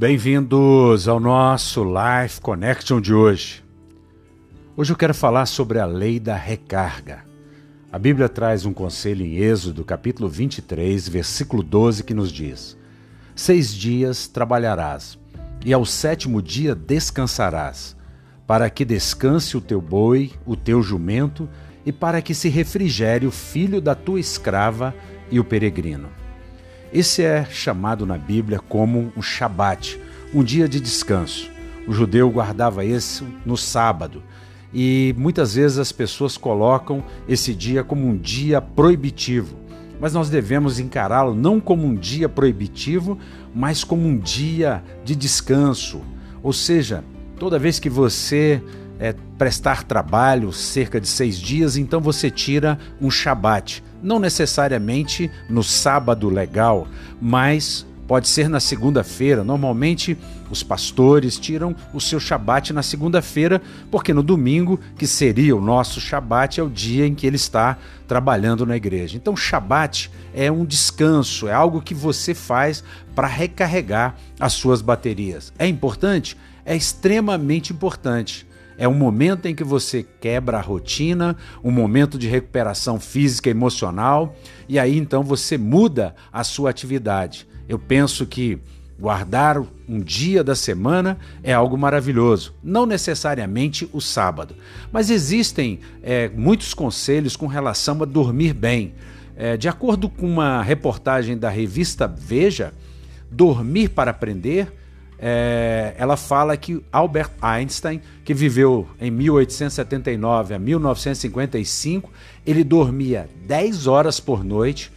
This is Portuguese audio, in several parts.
Bem-vindos ao nosso Life Connection de hoje. Hoje eu quero falar sobre a lei da recarga. A Bíblia traz um conselho em Êxodo, capítulo 23, versículo 12, que nos diz: Seis dias trabalharás, e ao sétimo dia descansarás, para que descanse o teu boi, o teu jumento, e para que se refrigere o filho da tua escrava e o peregrino. Esse é chamado na Bíblia como um Shabat, um dia de descanso. O judeu guardava esse no sábado e muitas vezes as pessoas colocam esse dia como um dia proibitivo. Mas nós devemos encará-lo não como um dia proibitivo, mas como um dia de descanso. Ou seja, toda vez que você é, prestar trabalho, cerca de seis dias, então você tira um Shabat não necessariamente no sábado legal, mas pode ser na segunda-feira. Normalmente os pastores tiram o seu shabat na segunda-feira, porque no domingo, que seria o nosso shabat, é o dia em que ele está trabalhando na igreja. Então, shabat é um descanso, é algo que você faz para recarregar as suas baterias. É importante? É extremamente importante. É um momento em que você quebra a rotina, um momento de recuperação física e emocional, e aí então você muda a sua atividade. Eu penso que guardar um dia da semana é algo maravilhoso, não necessariamente o sábado, mas existem é, muitos conselhos com relação a dormir bem. É, de acordo com uma reportagem da revista Veja, dormir para aprender é, ela fala que Albert Einstein, que viveu em 1879 a 1955, ele dormia 10 horas por noite,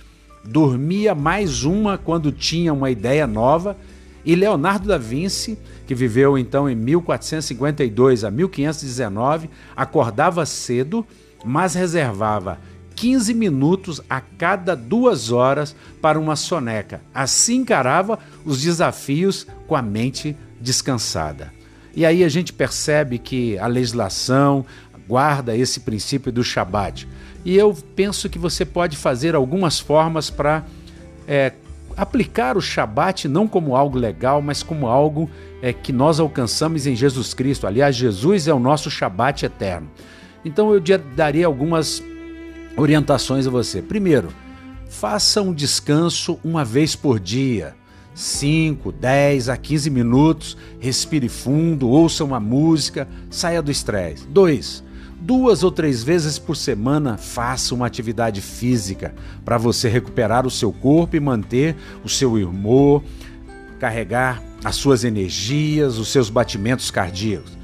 dormia mais uma quando tinha uma ideia nova, e Leonardo da Vinci, que viveu então em 1452 a 1519, acordava cedo, mas reservava 15 minutos a cada duas horas para uma soneca. Assim encarava os desafios com a mente descansada. E aí a gente percebe que a legislação guarda esse princípio do Shabat. E eu penso que você pode fazer algumas formas para é, aplicar o Shabat não como algo legal, mas como algo é, que nós alcançamos em Jesus Cristo. Aliás, Jesus é o nosso Shabat eterno. Então eu daria algumas orientações a você. Primeiro, faça um descanso uma vez por dia. 5, 10 a 15 minutos, respire fundo, ouça uma música, saia do estresse. 2. Duas ou três vezes por semana, faça uma atividade física para você recuperar o seu corpo e manter o seu humor, carregar as suas energias, os seus batimentos cardíacos.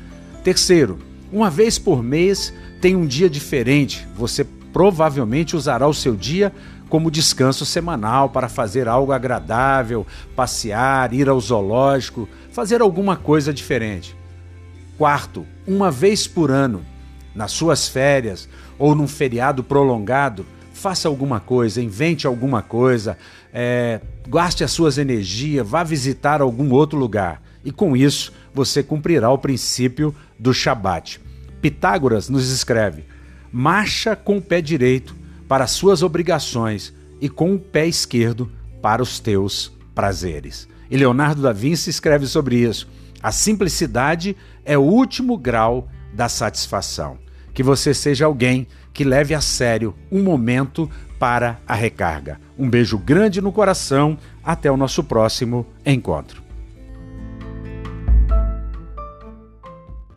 Terceiro, uma vez por mês tem um dia diferente. Você provavelmente usará o seu dia como descanso semanal para fazer algo agradável, passear, ir ao zoológico, fazer alguma coisa diferente. Quarto, uma vez por ano, nas suas férias ou num feriado prolongado, faça alguma coisa, invente alguma coisa, é, gaste as suas energias, vá visitar algum outro lugar. E com isso, você cumprirá o princípio do Shabat. Pitágoras nos escreve: marcha com o pé direito para as suas obrigações e com o pé esquerdo para os teus prazeres. E Leonardo da Vinci escreve sobre isso. A simplicidade é o último grau da satisfação. Que você seja alguém que leve a sério um momento para a recarga. Um beijo grande no coração. Até o nosso próximo encontro.